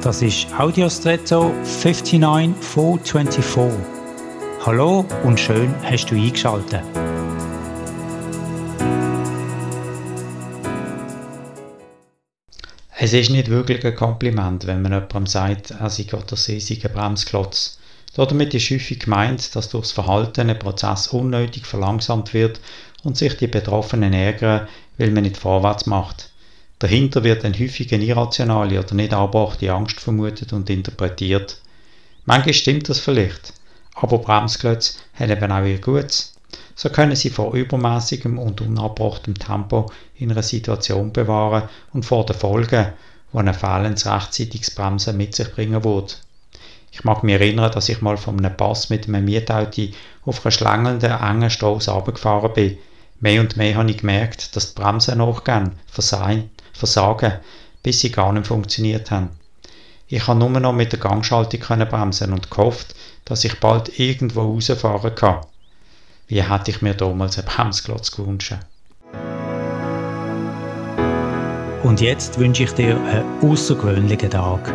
Das ist Audiostretto 59424. Hallo und schön hast du eingeschaltet. Es ist nicht wirklich ein Kompliment, wenn man jemandem sagt, er sei sie sei ein Bremsklotz. Damit ist häufig gemeint, dass durch das Verhalten ein Prozess unnötig verlangsamt wird und sich die Betroffenen ärgern, weil man nicht vorwärts macht. Dahinter wird dann häufig eine irrationale oder nicht angebrachte Angst vermutet und interpretiert. Manchmal stimmt das vielleicht, aber Bremsklötze haben eben auch ihr Gutes. So können sie vor übermäßigem und unabbrachtem Tempo in einer Situation bewahren und vor den Folgen, die ein fehlendes rechtzeitiges Bremsen mit sich bringen würde. Ich mag mich erinnern, dass ich mal von einem Pass mit einem Mietauto auf einer schlängelnden, engen Strasse runtergefahren bin. Mehr und mehr habe ich gemerkt, dass die Bremsen nachgehen, versagen, versagen, bis sie gar nicht funktioniert haben. Ich konnte nur noch mit der Gangschaltung bremsen und gehofft, dass ich bald irgendwo rausfahren kann. Wie hätte ich mir damals einen Bremsklotz gewünscht. Und jetzt wünsche ich dir einen außergewöhnlichen Tag.